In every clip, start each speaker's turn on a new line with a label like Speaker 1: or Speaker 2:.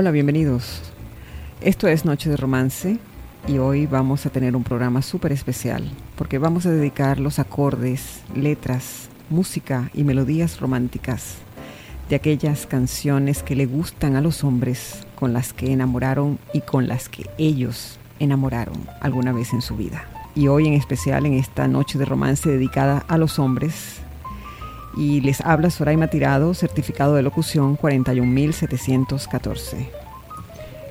Speaker 1: Hola, bienvenidos. Esto es Noche de Romance y hoy vamos a tener un programa súper especial porque vamos a dedicar los acordes, letras, música y melodías románticas de aquellas canciones que le gustan a los hombres con las que enamoraron y con las que ellos enamoraron alguna vez en su vida. Y hoy en especial en esta noche de romance dedicada a los hombres y les habla Soraima Tirado, certificado de locución 41714.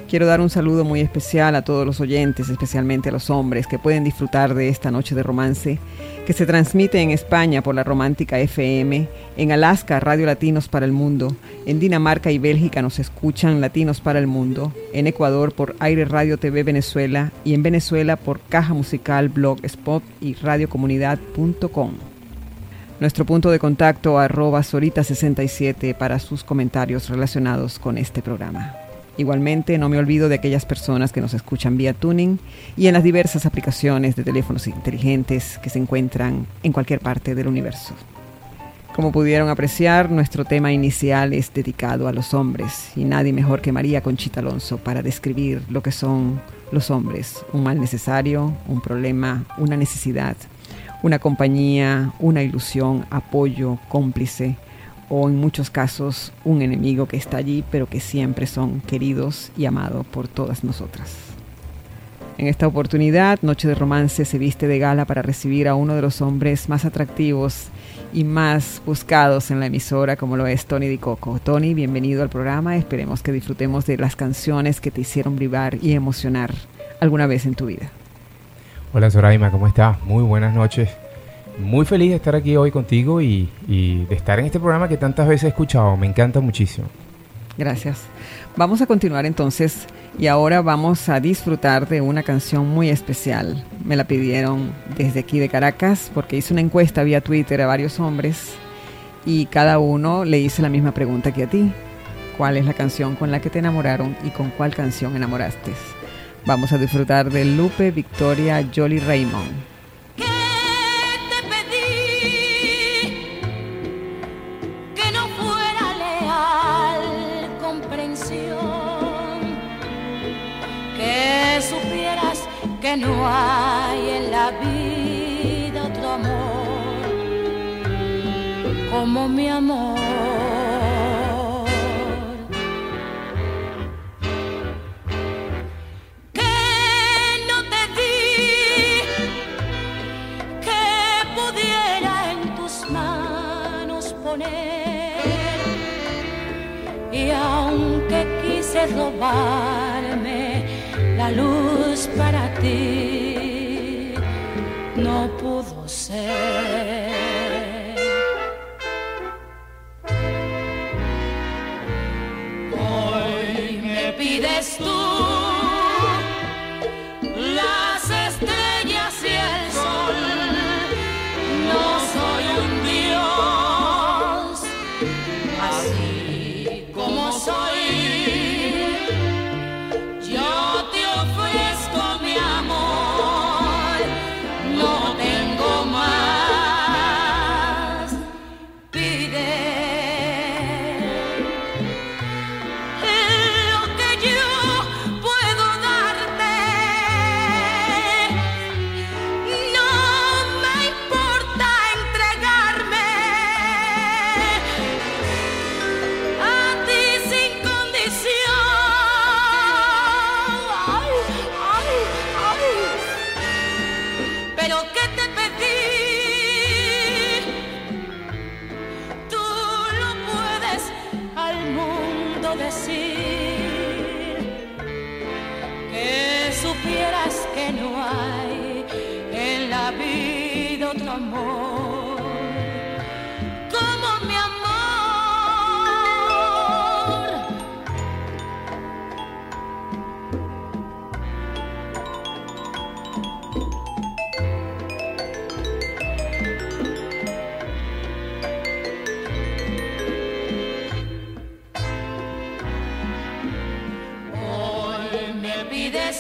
Speaker 1: Quiero dar un saludo muy especial a todos los oyentes, especialmente a los hombres que pueden disfrutar de esta noche de romance que se transmite en España por la Romántica FM, en Alaska Radio Latinos para el Mundo, en Dinamarca y Bélgica nos escuchan Latinos para el Mundo, en Ecuador por Aire Radio TV Venezuela y en Venezuela por Caja Musical Blog Spot y radiocomunidad.com. Nuestro punto de contacto arroba Sorita67 para sus comentarios relacionados con este programa. Igualmente, no me olvido de aquellas personas que nos escuchan vía tuning y en las diversas aplicaciones de teléfonos inteligentes que se encuentran en cualquier parte del universo. Como pudieron apreciar, nuestro tema inicial es dedicado a los hombres y nadie mejor que María Conchita Alonso para describir lo que son los hombres, un mal necesario, un problema, una necesidad una compañía, una ilusión, apoyo, cómplice, o en muchos casos un enemigo que está allí, pero que siempre son queridos y amados por todas nosotras. En esta oportunidad, Noche de Romance se viste de gala para recibir a uno de los hombres más atractivos y más buscados en la emisora, como lo es Tony Di Coco. Tony, bienvenido al programa. Esperemos que disfrutemos de las canciones que te hicieron vibrar y emocionar alguna vez en tu vida.
Speaker 2: Hola Zoraima, ¿cómo estás? Muy buenas noches. Muy feliz de estar aquí hoy contigo y, de estar en este programa que tantas veces he escuchado. Me encanta muchísimo.
Speaker 1: Gracias. Vamos a continuar entonces y ahora vamos a disfrutar de una canción muy especial. Me la pidieron desde aquí de Caracas porque hice una encuesta vía Twitter a varios hombres y cada uno le hice la misma pregunta que a ti. ¿Cuál es la canción con la que te enamoraron y con cuál canción enamoraste? Vamos a disfrutar de Lupe Victoria Jolly Raymond.
Speaker 3: que no hay en la vida otro amor como mi amor. Y aunque quise robarme la luz para ti no pudo ser. Hoy me pides tú.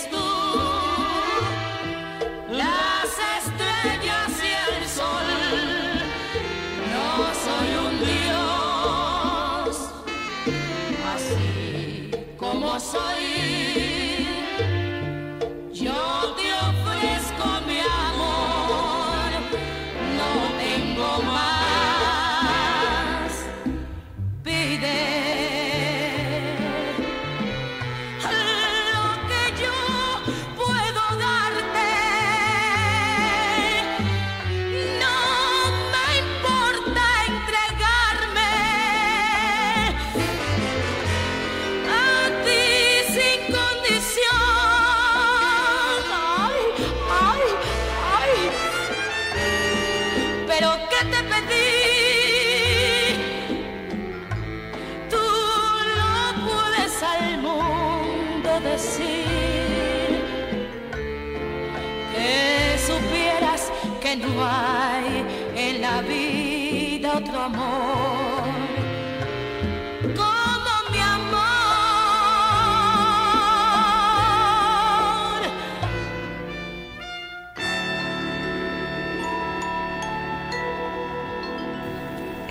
Speaker 3: tú. Las estrellas y el sol. No soy un Dios. Así como soy.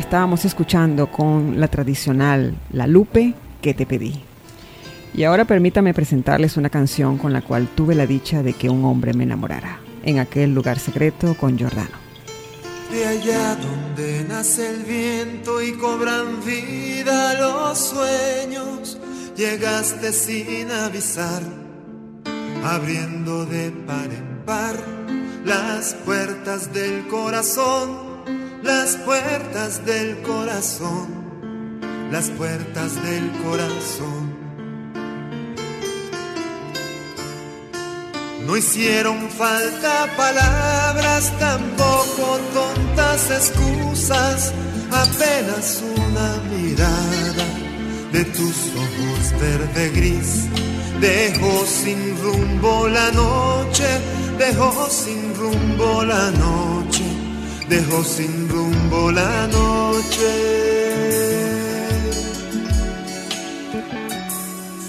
Speaker 1: Estábamos escuchando con la tradicional La Lupe que te pedí. Y ahora permítame presentarles una canción con la cual tuve la dicha de que un hombre me enamorara, en aquel lugar secreto con Giordano.
Speaker 4: de allá donde nace el viento y cobran vida los sueños, llegaste sin avisar, abriendo de par en par las puertas del corazón, las puertas del corazón, las puertas del corazón. No hicieron falta palabras, tampoco tontas excusas, apenas una mirada de tus ojos verde gris. Dejó sin rumbo la noche, dejó sin rumbo la noche, dejó sin rumbo la noche.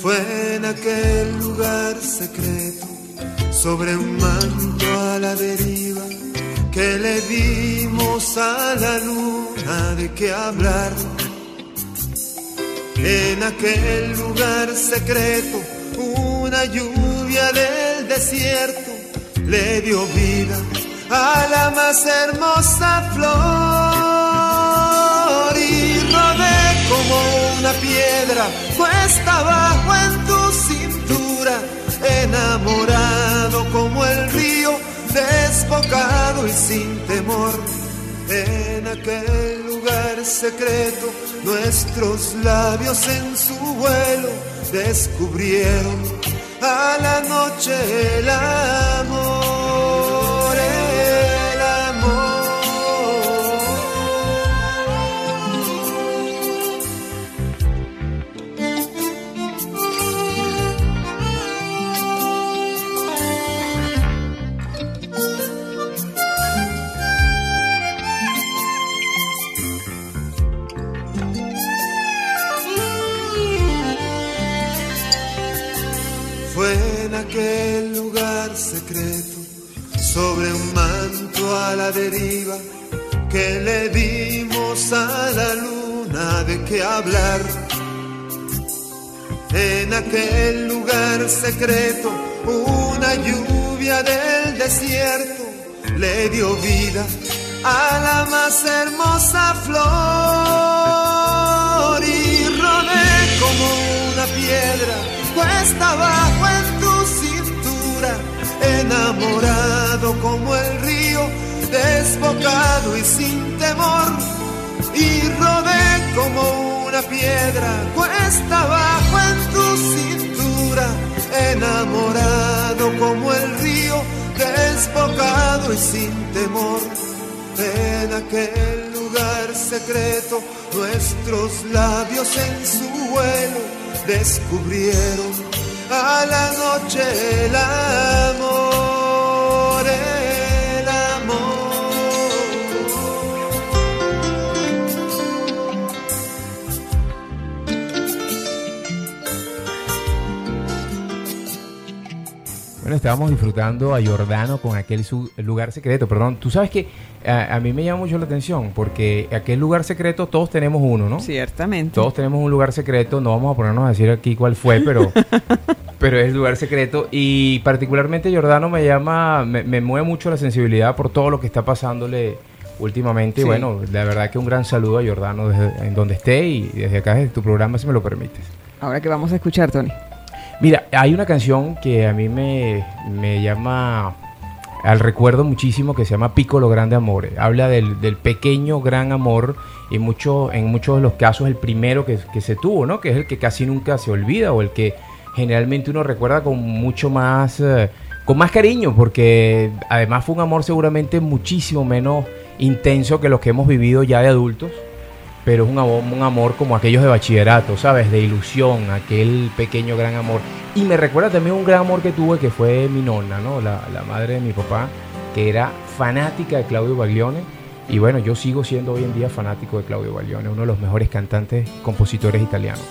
Speaker 4: Fue en aquel lugar secreto sobre un manto a la deriva que le dimos a la luna de qué hablar. En aquel lugar secreto, una lluvia del desierto le dio vida a la más hermosa flor y rodé como una piedra puesta abajo en tu cintura enamorado como el río, desbocado y sin temor. En aquel lugar secreto, nuestros labios en su vuelo descubrieron a la noche el amor, secreto, una lluvia del desierto le dio vida a la más hermosa flor y rodé como una piedra cuesta abajo en tu cintura, enamorado como el río, desbocado y sin temor, y rodé como una piedra cuesta abajo en enamorado como el río, desbocado y sin temor. En aquel lugar secreto, nuestros labios en su vuelo descubrieron a la noche el amor,
Speaker 2: Bueno, estábamos disfrutando a Jordano con aquel su- lugar secreto, perdón. Tú sabes que a, a mí me llama mucho la atención porque aquel lugar secreto todos tenemos uno, ¿no?
Speaker 1: Ciertamente.
Speaker 2: Todos tenemos un lugar secreto, no vamos a ponernos a decir aquí cuál fue, pero, pero es lugar secreto. Y particularmente Jordano me llama, me, me mueve mucho la sensibilidad por todo lo que está pasándole últimamente. Y
Speaker 1: Sí.
Speaker 2: bueno, la verdad que un gran saludo a Jordano desde en donde esté y desde acá, desde tu programa, si me lo permites.
Speaker 1: Ahora que vamos a escuchar, Tony.
Speaker 2: Mira, hay una canción que a mí me, me llama al recuerdo muchísimo que se llama Piccolo Grande Amore. Habla del, del pequeño gran amor y mucho, en muchos de los casos el primero que, que se tuvo, ¿no? Que es el que casi nunca se olvida o el que generalmente uno recuerda con mucho más, eh, con más cariño, porque además fue un amor seguramente muchísimo menos intenso que los que hemos vivido ya de adultos pero es un amor, un amor como aquellos de bachillerato, ¿sabes? De ilusión, aquel pequeño gran amor. Y me recuerda también un gran amor que tuve que fue mi nonna, ¿no? La, la madre de mi papá, que era fanática de Claudio Baglione. Y bueno, yo sigo siendo hoy en día fanático de Claudio Baglione, uno de los mejores cantantes, compositores italianos.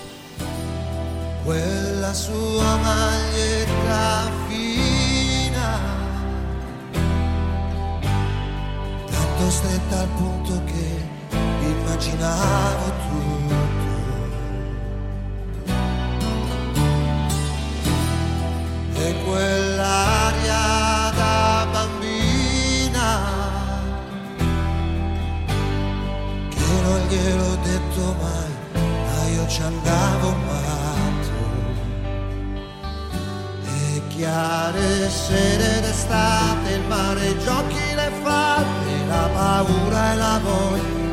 Speaker 4: fina, tanto stretta al punto che immaginavo tutto. E quell'aria da bambina che non
Speaker 5: gliel'ho detto mai, ma io ci andavo matto. E chiare sere d'estate, il mare, giochi, le fate, la paura e la voglia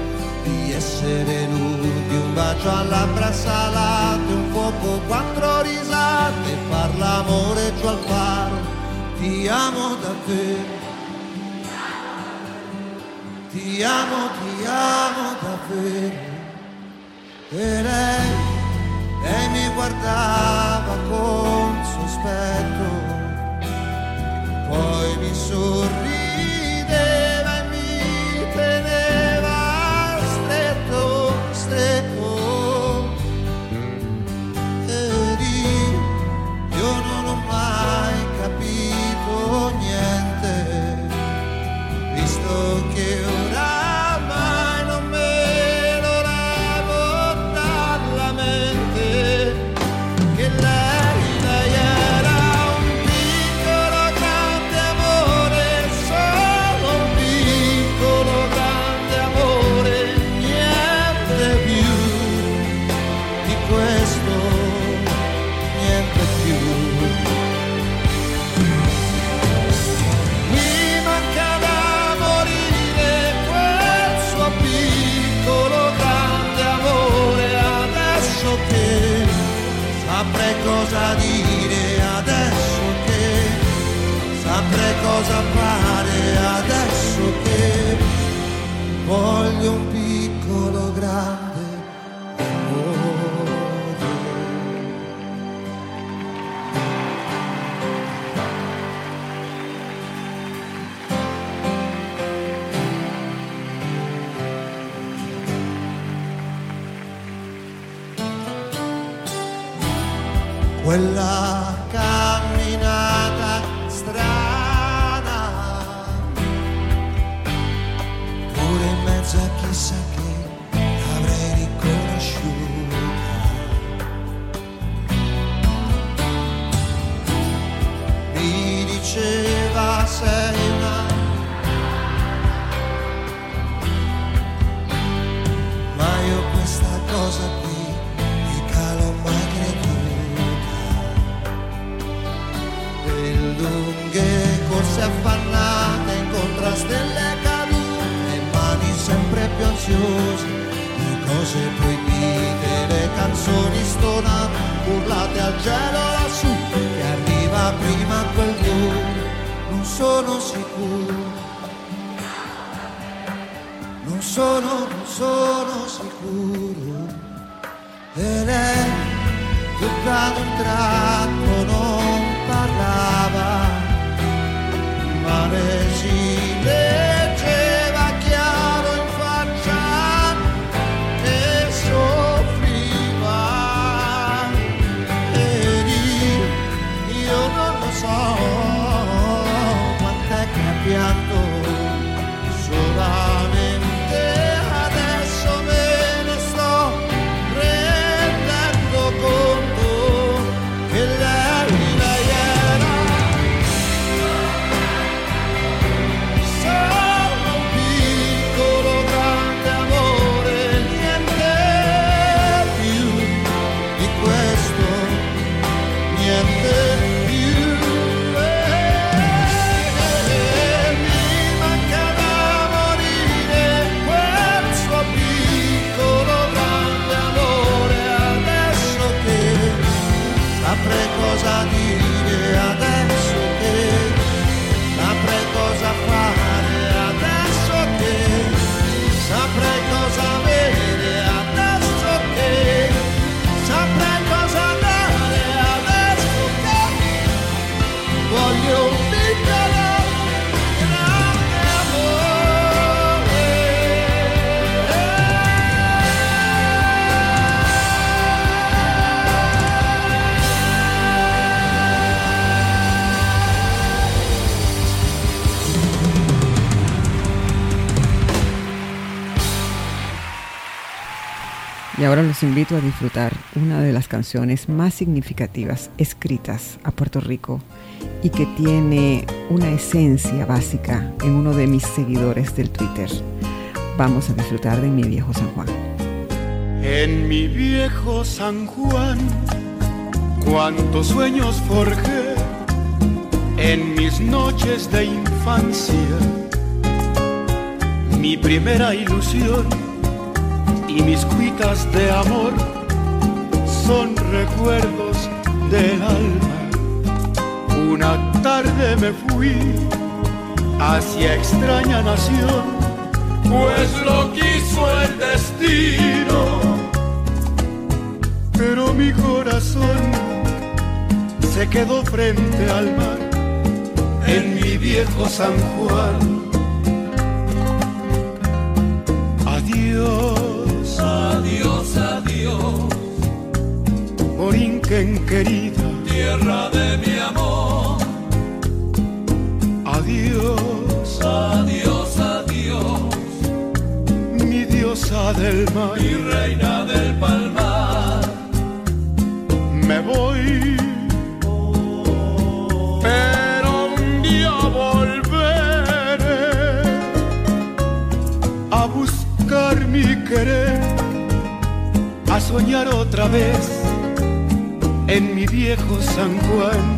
Speaker 5: essere nudi, un bacio a labbra salate, un fuoco, quattro risate, far l'amore giù al far, ti amo davvero. Ti amo, ti amo davvero. E lei, lei mi guardava con sospetto, poi mi sorrideva quella
Speaker 1: Y ahora los invito a disfrutar una de las canciones más significativas escritas a Puerto Rico y que tiene una esencia básica en uno de mis seguidores del Twitter. Vamos a disfrutar de mi viejo San Juan.
Speaker 6: En mi viejo San Juan, cuántos sueños forjé en mis noches de infancia, mi primera ilusión y mis cuitas de amor son recuerdos del alma. Una tarde me fui hacia extraña nación, pues lo quiso el destino. Pero mi corazón se quedó frente al mar en mi viejo San Juan. Adiós,
Speaker 7: Adiós,
Speaker 6: Borinquen querida.
Speaker 7: tierra de mi amor.
Speaker 6: Adiós,
Speaker 7: Adiós, adiós,
Speaker 6: mi diosa del mar.
Speaker 7: mi reina del palmar.
Speaker 6: Me voy, pero un día volveré a buscar mi querer, soñar otra vez en mi viejo San Juan.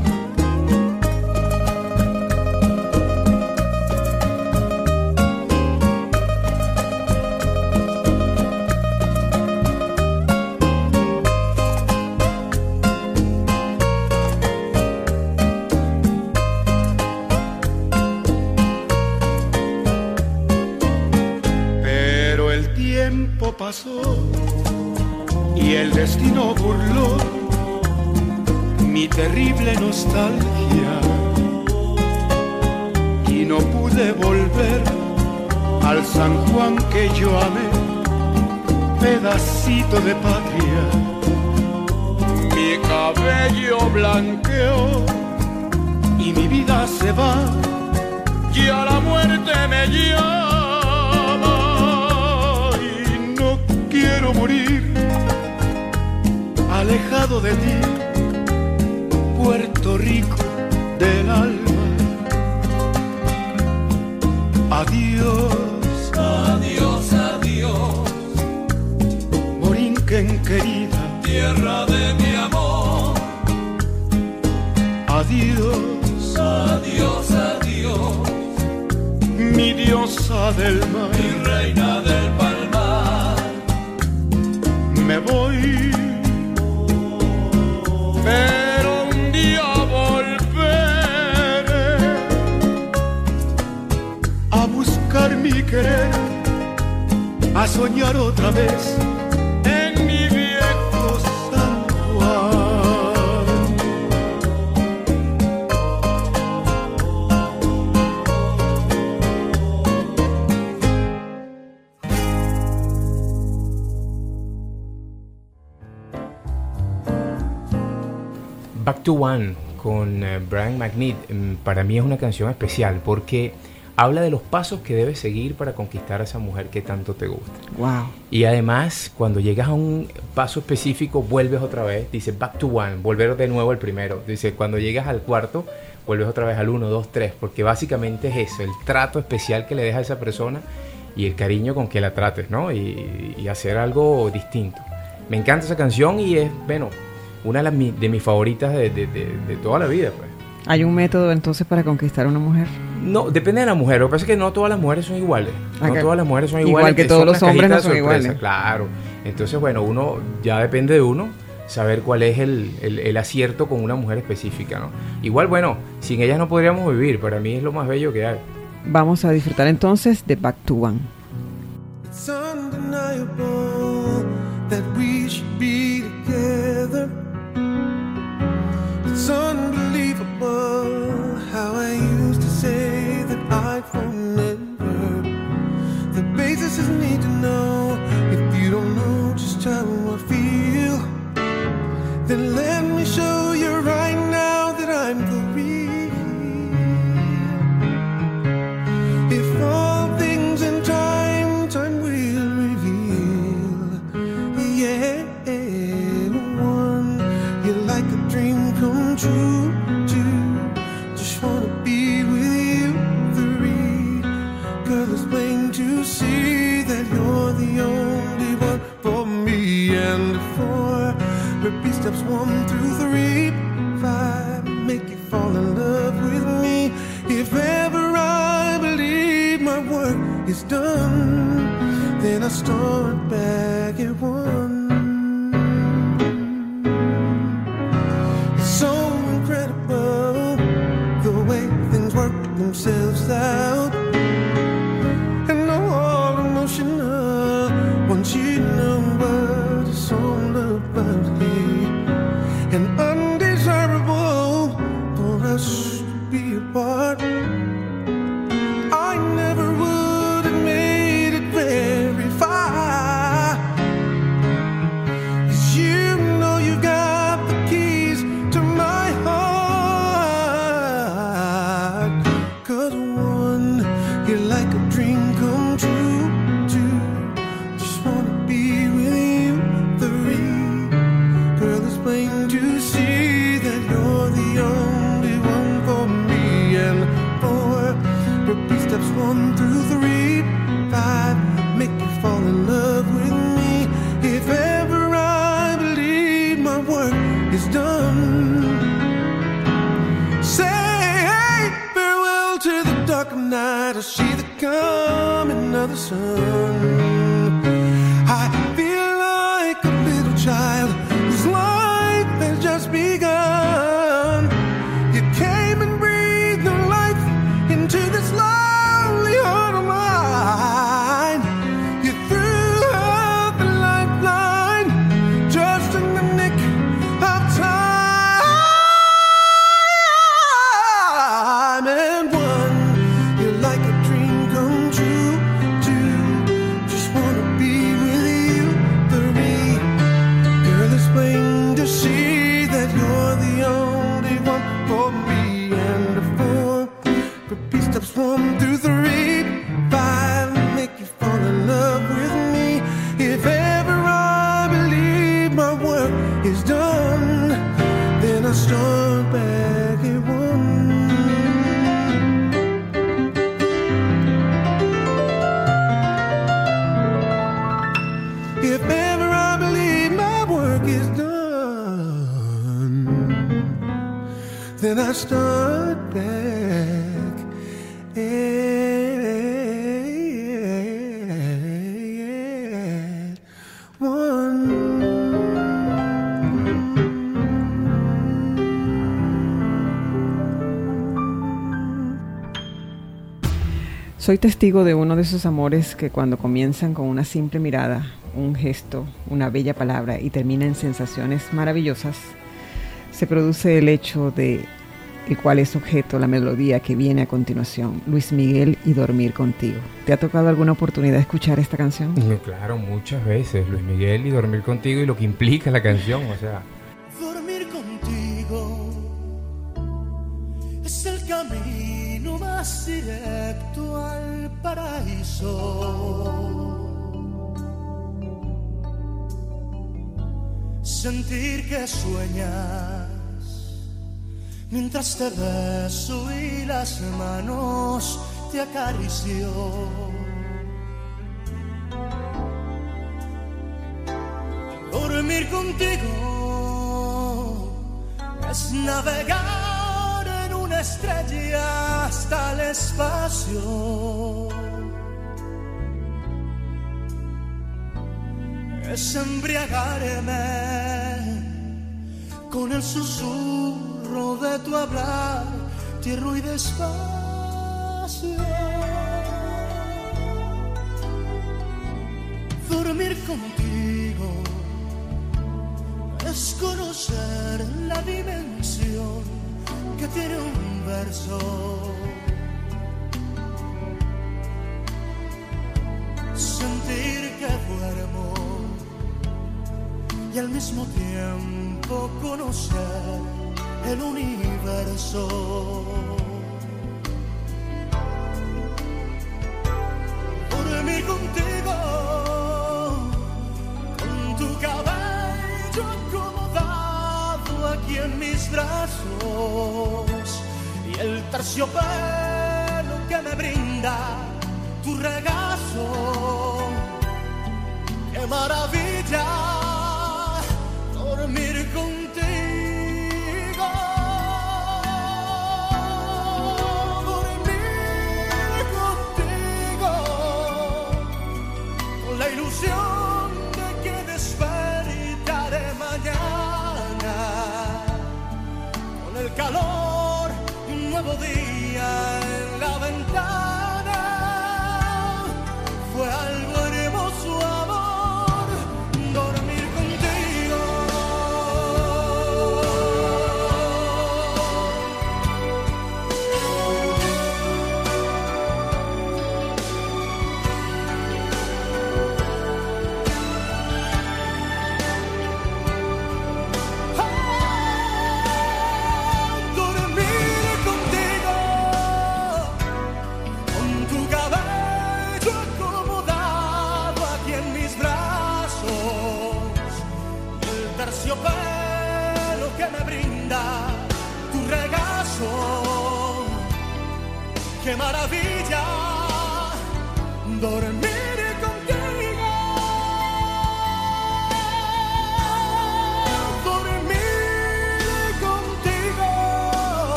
Speaker 6: El destino burló mi terrible nostalgia. Y no pude volver al San Juan que yo amé, pedacito de patria. Mi cabello blanqueó y mi vida se va y a la muerte me llama. Y no quiero morir alejado de ti, Puerto Rico del alma. Adiós,
Speaker 7: Adiós, adiós,
Speaker 6: Borinquen querida.
Speaker 7: tierra de mi amor.
Speaker 6: Adiós,
Speaker 7: Adiós, adiós,
Speaker 6: mi diosa del mar.
Speaker 7: mi reina del palmar.
Speaker 6: Me voy, pero un día volveré a buscar mi querer, a soñar otra vez
Speaker 2: to One con eh, Brian McNeil mm, para mí es una canción especial porque habla de los pasos que debes seguir para conquistar a esa mujer que tanto te gusta.
Speaker 1: Wow.
Speaker 2: Y además, cuando llegas a un paso específico, vuelves otra vez. Dice back to one, volver de nuevo al primero. Dice, cuando llegas al cuarto, vuelves otra vez al uno, dos, tres. Porque básicamente es eso, el trato especial que le dejas a esa persona y el cariño con que la trates, ¿no? Y, y hacer algo distinto. Me encanta esa canción y es, bueno, una de, las de mis favoritas de, de- de- de toda la vida, pues.
Speaker 1: ¿Hay un método entonces para conquistar a una mujer?
Speaker 2: No, depende de la mujer. Lo que pasa es que no todas las mujeres son iguales. No todas las mujeres son
Speaker 1: Igual
Speaker 2: iguales.
Speaker 1: que todos
Speaker 2: son
Speaker 1: los hombres no
Speaker 2: cajitas de
Speaker 1: son
Speaker 2: sorpresa,
Speaker 1: iguales.
Speaker 2: Claro. Entonces, bueno, uno ya depende de uno saber cuál es el, el- el acierto con una mujer específica, ¿no? Igual, bueno, sin ellas no podríamos vivir. Para mí es lo más bello que hay.
Speaker 1: Vamos a disfrutar entonces de Back to One.
Speaker 8: It's undeniable that we should be together. It's unbelievable how I used to say that I'd never. The basis is need to know if you don't know just how I feel. Then let me show done, then I start back at
Speaker 1: Soy testigo de uno de esos amores que cuando comienzan con una simple mirada, un gesto, una bella palabra y terminan en sensaciones maravillosas, se produce el hecho de el cual es objeto la melodía que viene a continuación, Luis Miguel y Dormir contigo. ¿Te ha tocado alguna oportunidad de escuchar esta canción?
Speaker 2: Claro, muchas veces, Luis Miguel y dormir contigo y lo que implica la canción, o sea,
Speaker 9: paraíso. Sentir que sueñas mientras te beso y las manos te acaricio. Dormir contigo es navegar una estrella hasta el espacio. Es embriagarme con el susurro de tu hablar, tierno y despacio. Dormir contigo es conocer la dimensión que tiene un verso. Sentir que duermo y al mismo tiempo conocer el universo. Tu regazo.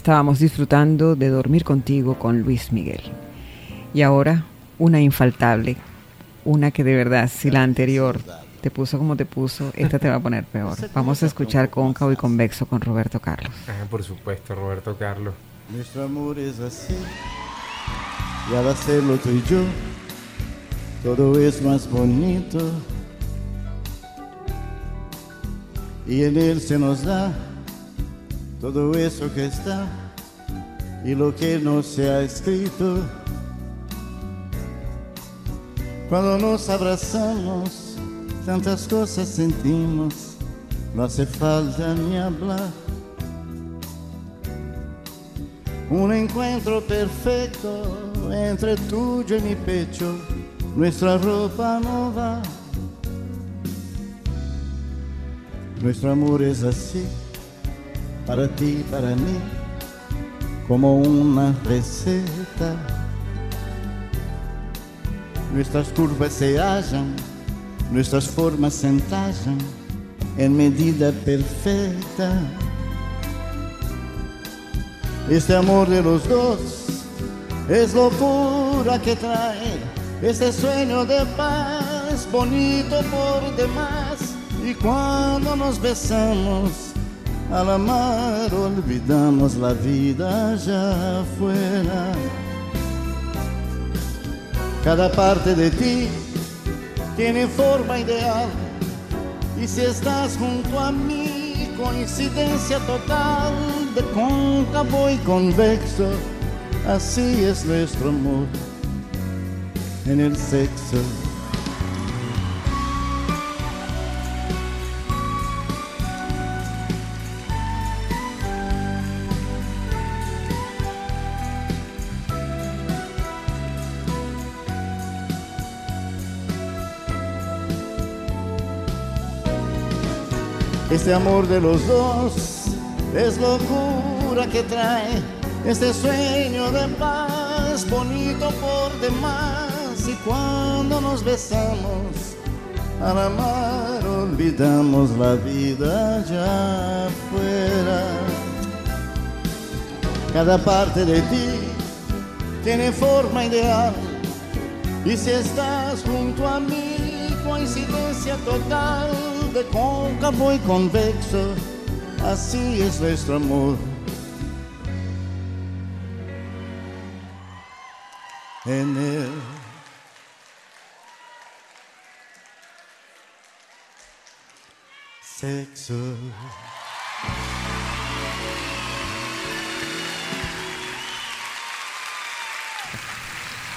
Speaker 1: Estábamos disfrutando de dormir contigo con Luis Miguel. Y ahora una infaltable, una que de verdad, si la anterior te puso como te puso, esta te va a poner peor. Vamos a escuchar Cóncavo y Convexo con Roberto Carlos.
Speaker 2: Ah, por supuesto, Roberto Carlos.
Speaker 10: Nuestro amor es así, y al hacerlo tú y yo, todo es más bonito. Y en él se nos da todo eso que está y lo que no se ha escrito. Cuando nos abrazamos, tantas cosas sentimos, no hace falta ni hablar. Un encuentro perfecto entre tuyo y mi pecho, nuestra ropa no va. Nuestro amor es así, para ti, para mí, como una receta. Nuestras curvas se hallan, nuestras formas se entallan en medida perfecta. Este amor de los dos es locura que trae este sueño de paz bonito por demás. Y cuando nos besamos al amar olvidamos la vida allá afuera. Cada parte de ti tiene forma ideal y si estás junto a mí, coincidencia total de cóncavo y convexo, así es nuestro amor en el sexo. Este amor de los dos es locura que trae este sueño de paz bonito por demás. Y cuando nos besamos al amar, olvidamos la vida allá afuera. Cada parte de ti tiene forma ideal. Y si estás junto a mí, coincidencia total de cóncavo y convexo, así es nuestro amor. En él. Sexo.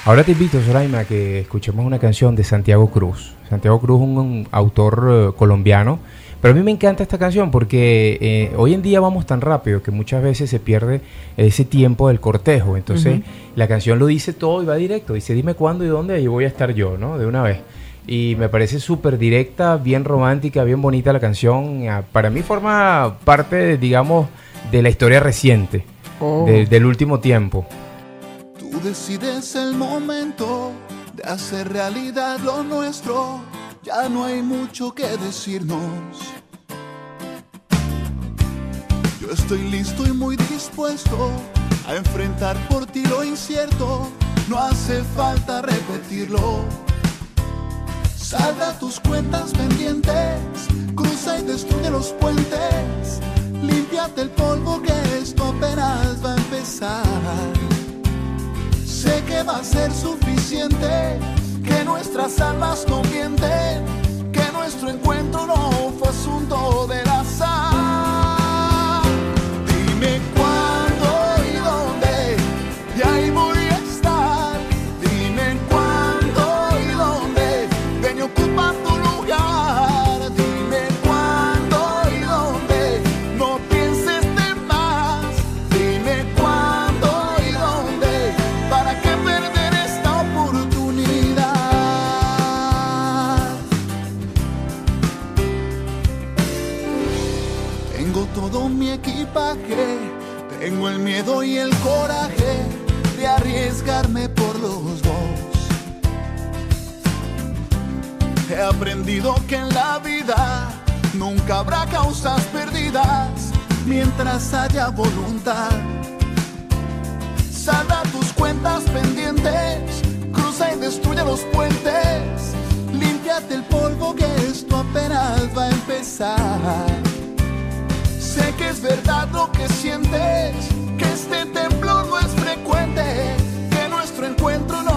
Speaker 2: Ahora te invito, Soraima, a que escuchemos una canción de Santiago Cruz. Santiago Cruz es un, un autor eh, colombiano, pero a mí me encanta esta canción porque eh, hoy en día vamos tan rápido que muchas veces se pierde ese tiempo del cortejo. Entonces, la canción lo dice todo y va directo. Dice, dime cuándo y dónde, ahí voy a estar yo, ¿no? De una vez. y me parece súper directa, bien romántica, bien bonita la canción. Ah, Para mí forma parte, digamos, de la historia reciente,
Speaker 1: Oh.
Speaker 2: de- del último tiempo.
Speaker 11: Tú decides el momento de hacer realidad lo nuestro. Ya no hay mucho que decirnos. Yo estoy listo y muy dispuesto a enfrentar por ti lo incierto. No hace falta repetirlo. Salda tus cuentas pendientes, cruza y destruye los puentes. Límpiate el polvo que esto apenas va a empezar. Sé que va a ser suficiente, que nuestras almas no que nuestro encuentro no fue asunto del azar. El miedo y el coraje de arriesgarme por los dos. He aprendido que en la vida nunca habrá causas perdidas mientras haya voluntad. Salda tus cuentas pendientes, cruza y destruye los puentes. Límpiate el polvo que esto apenas va a empezar. Sé que es verdad lo que sientes, que este temblor no es frecuente, que nuestro encuentro no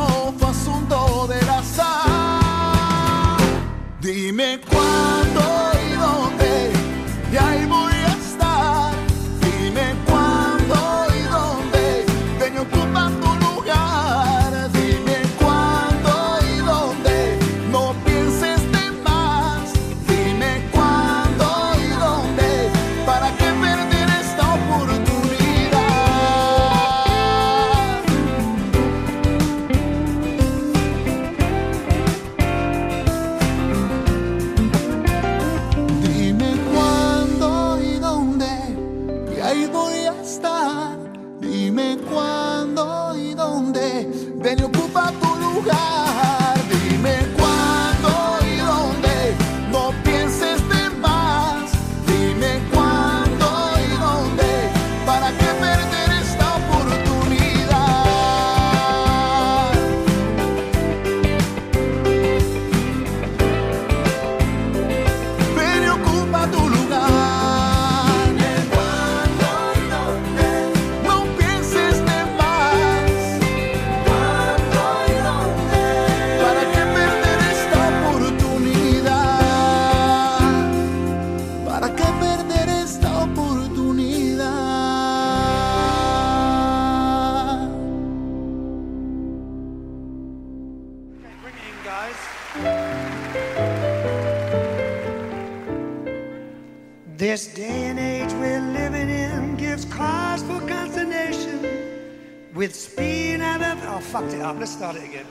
Speaker 12: up. Let's start it again.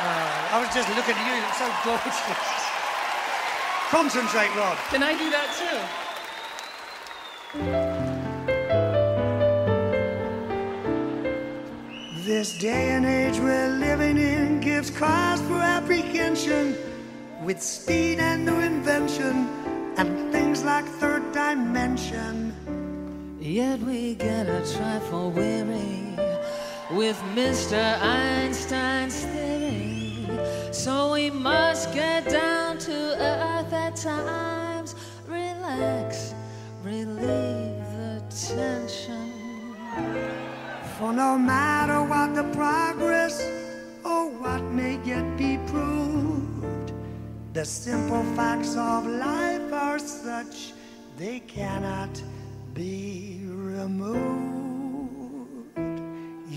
Speaker 12: Uh, I was just looking at you. You look so gorgeous. Concentrate, Rod.
Speaker 13: Can I do that too?
Speaker 12: This day and age we're living in gives cause for apprehension with speed and new invention and things like third dimension.
Speaker 14: Yet we get a trifle weary with Mr. Einstein's theory. So we must get down to earth at times. Relax, relieve the tension.
Speaker 12: For no matter what the progress or what may yet be proved, the simple facts of life are such they cannot be removed.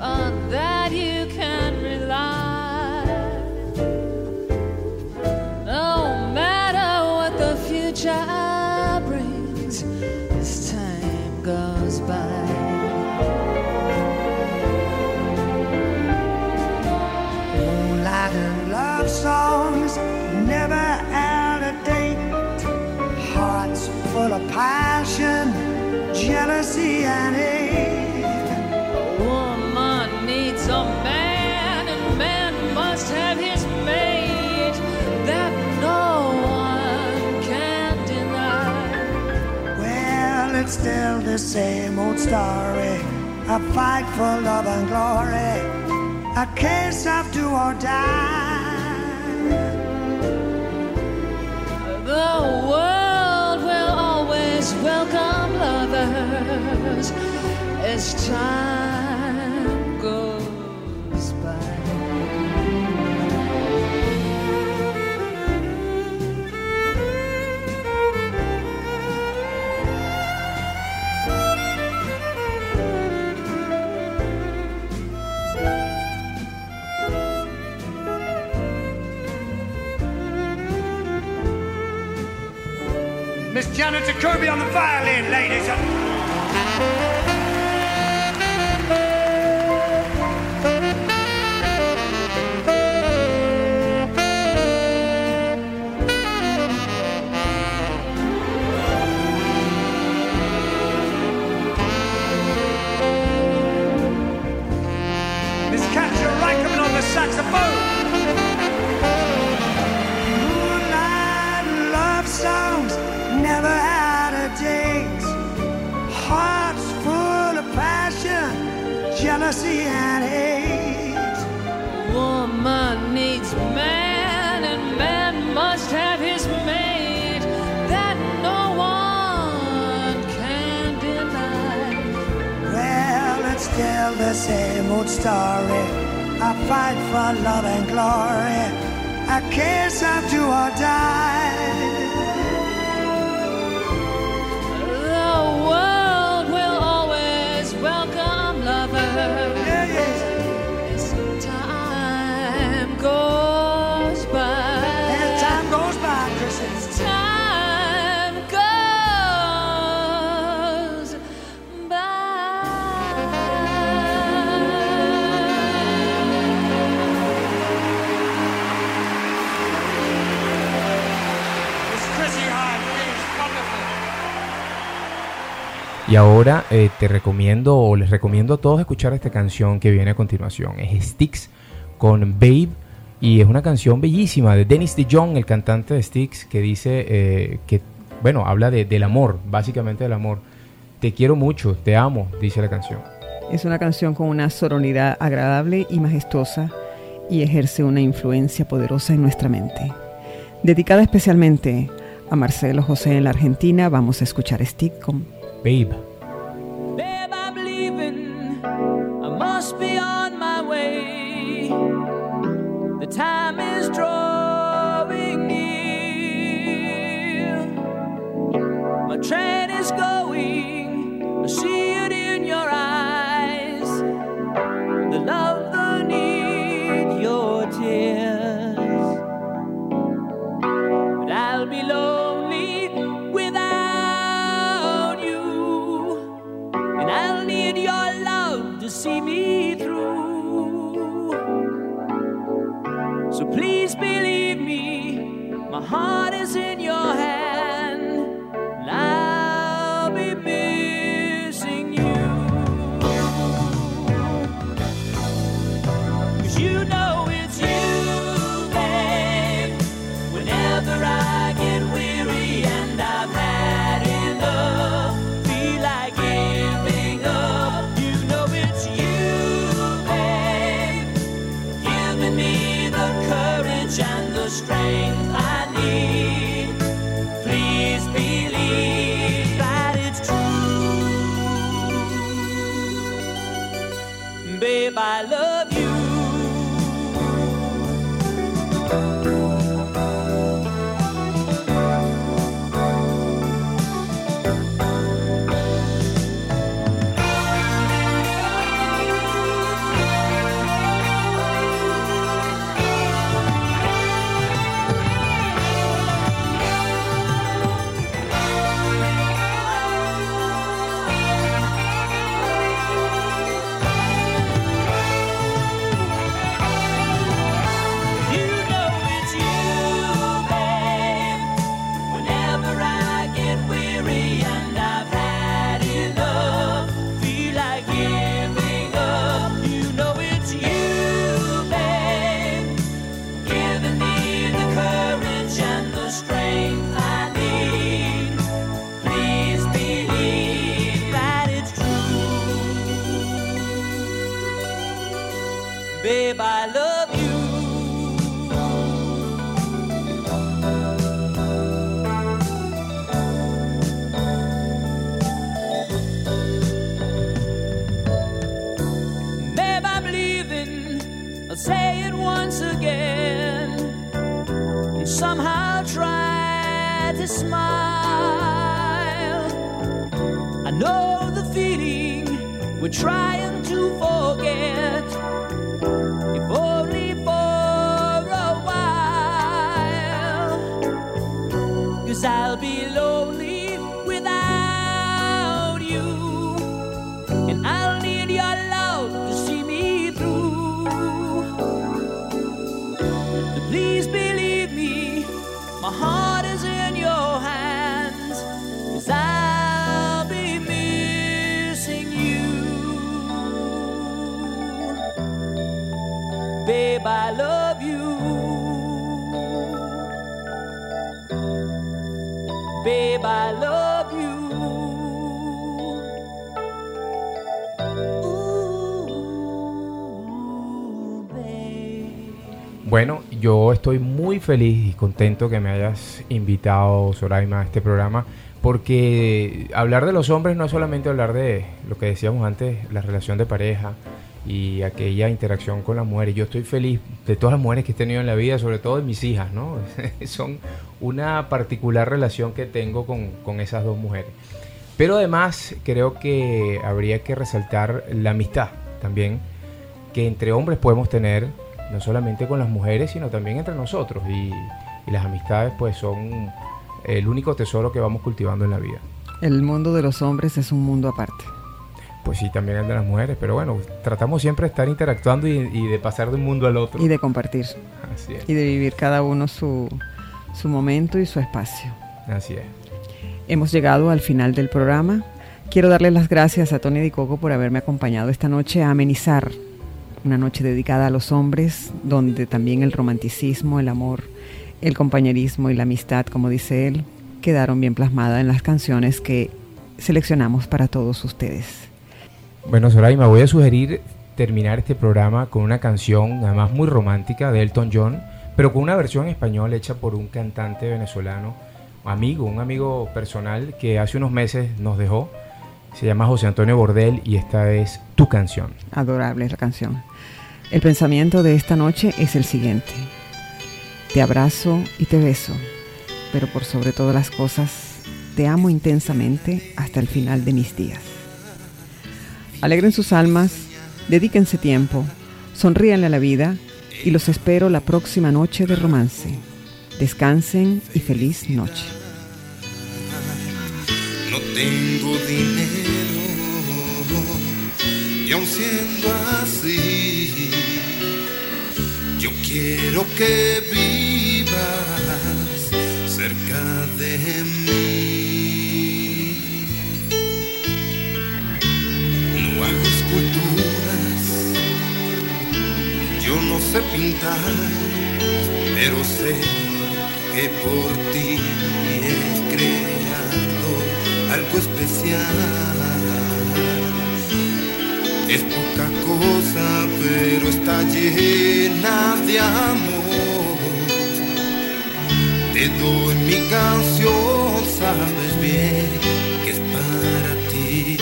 Speaker 14: on that you can
Speaker 12: rely. The same old story. A fight for love and glory. A case of do or die.
Speaker 14: The world will always welcome lovers as time
Speaker 12: Miss Janitor Kirby on the violin, ladies. Same old story. I fight for love and glory. A case of do or die.
Speaker 3: Y ahora eh, te recomiendo o les recomiendo a todos escuchar esta canción que viene a continuación. Es Styx con Babe y es una canción bellísima de Dennis DeJong, el cantante de Styx, que dice eh, que, bueno, habla de- del amor, básicamente del amor. Te quiero mucho, te amo, dice la canción.
Speaker 1: Es una canción con una sonoridad agradable y majestuosa y ejerce una influencia poderosa en nuestra mente. Dedicada especialmente a Marcelo José en la Argentina, vamos a escuchar Stick con.
Speaker 3: Babe,
Speaker 15: Babe, I love you.
Speaker 3: would try
Speaker 2: yo estoy muy feliz y contento que me hayas invitado, Soraima, a este programa, porque hablar de los hombres no es solamente hablar de lo que decíamos antes, la relación de pareja y aquella interacción con las mujeres. Yo estoy feliz de todas las mujeres que he tenido en la vida, sobre todo de mis hijas, ¿no? Son una particular relación que tengo con, con esas dos mujeres. Pero además creo que habría que resaltar la amistad también que entre hombres podemos tener, no solamente con las mujeres, sino también entre nosotros. Y, y las amistades pues son el único tesoro que vamos cultivando en la vida.
Speaker 1: El mundo de los hombres es un mundo aparte.
Speaker 2: Pues sí, también el de las mujeres, pero bueno, tratamos siempre de estar interactuando y, y de pasar de un mundo al otro.
Speaker 1: Y de compartir.
Speaker 2: Así es,
Speaker 1: Y de vivir cada uno su, su momento y su espacio.
Speaker 2: así es.
Speaker 1: Hemos llegado al final del programa. Quiero darle las gracias a Tony Di Coco por haberme acompañado esta noche a amenizar una noche dedicada a los hombres, donde también el romanticismo, el amor, el compañerismo y la amistad, como dice él, quedaron bien plasmadas en las canciones que seleccionamos para todos ustedes.
Speaker 2: Bueno, Soraima, voy a sugerir terminar este programa con una canción, además muy romántica, de Elton John, pero con una versión en español hecha por un cantante venezolano, amigo, un amigo personal que hace unos meses nos dejó. Se llama José Antonio Bordel y esta es Tu canción.
Speaker 1: Adorable la canción. El pensamiento de esta noche es el siguiente. Te abrazo y te beso, pero por sobre todas las cosas, te amo intensamente hasta el final de mis días. Alegren sus almas, dedíquense tiempo, sonríenle a la vida y los espero la próxima noche de romance. Descansen y feliz noche.
Speaker 4: No tengo dinero y aun siendo así, yo quiero que vivas cerca de mí. No hago esculturas, yo no sé pintar, pero sé que por ti he creado algo especial. Es poca cosa, pero está llena de amor. Te doy mi canción, sabes bien que es para ti.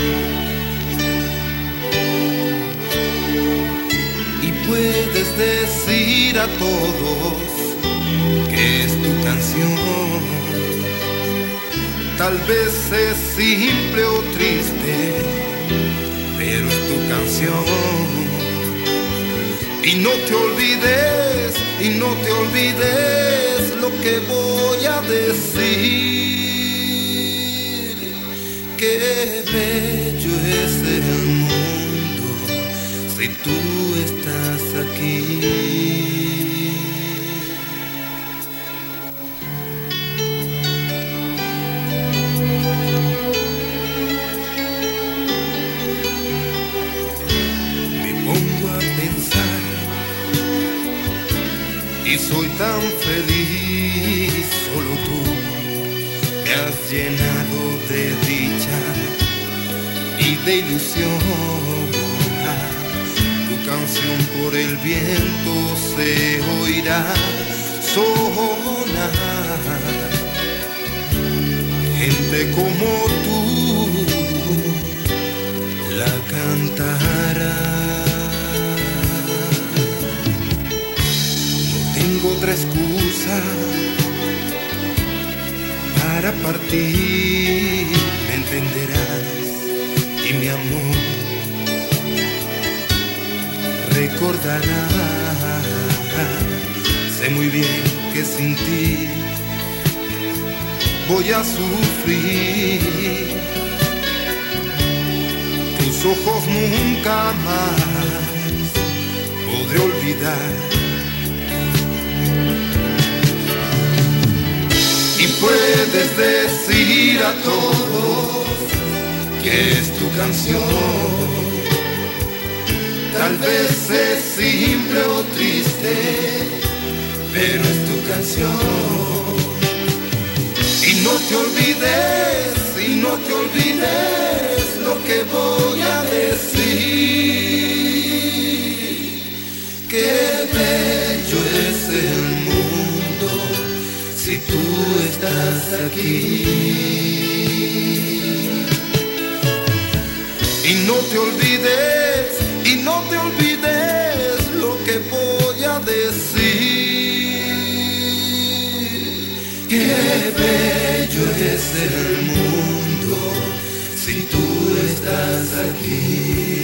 Speaker 4: Y puedes decir a todos que es tu canción. Tal vez es simple o triste, pero es tu canción. Y no te olvides, y no te olvides lo que voy a decir. Qué bello es el mundo si tú estás aquí. Y soy tan feliz, solo tú me has llenado de dicha y de ilusión. Tu canción por el viento se oirá sonar. Gente como tú la cantará. Otra excusa para partir, me entenderás y mi amor recordará. Sé muy bien que sin ti voy a sufrir. Tus ojos nunca más podré olvidar. Puedes decir a todos que es tu canción. Tal vez es simple o triste, pero es tu canción. Y no te olvides, y no te olvides lo que voy a decir. Qué bello es el mundo si tú estás aquí. Y no te olvides, y no te olvides lo que voy a decir. Qué bello es el mundo si tú estás aquí.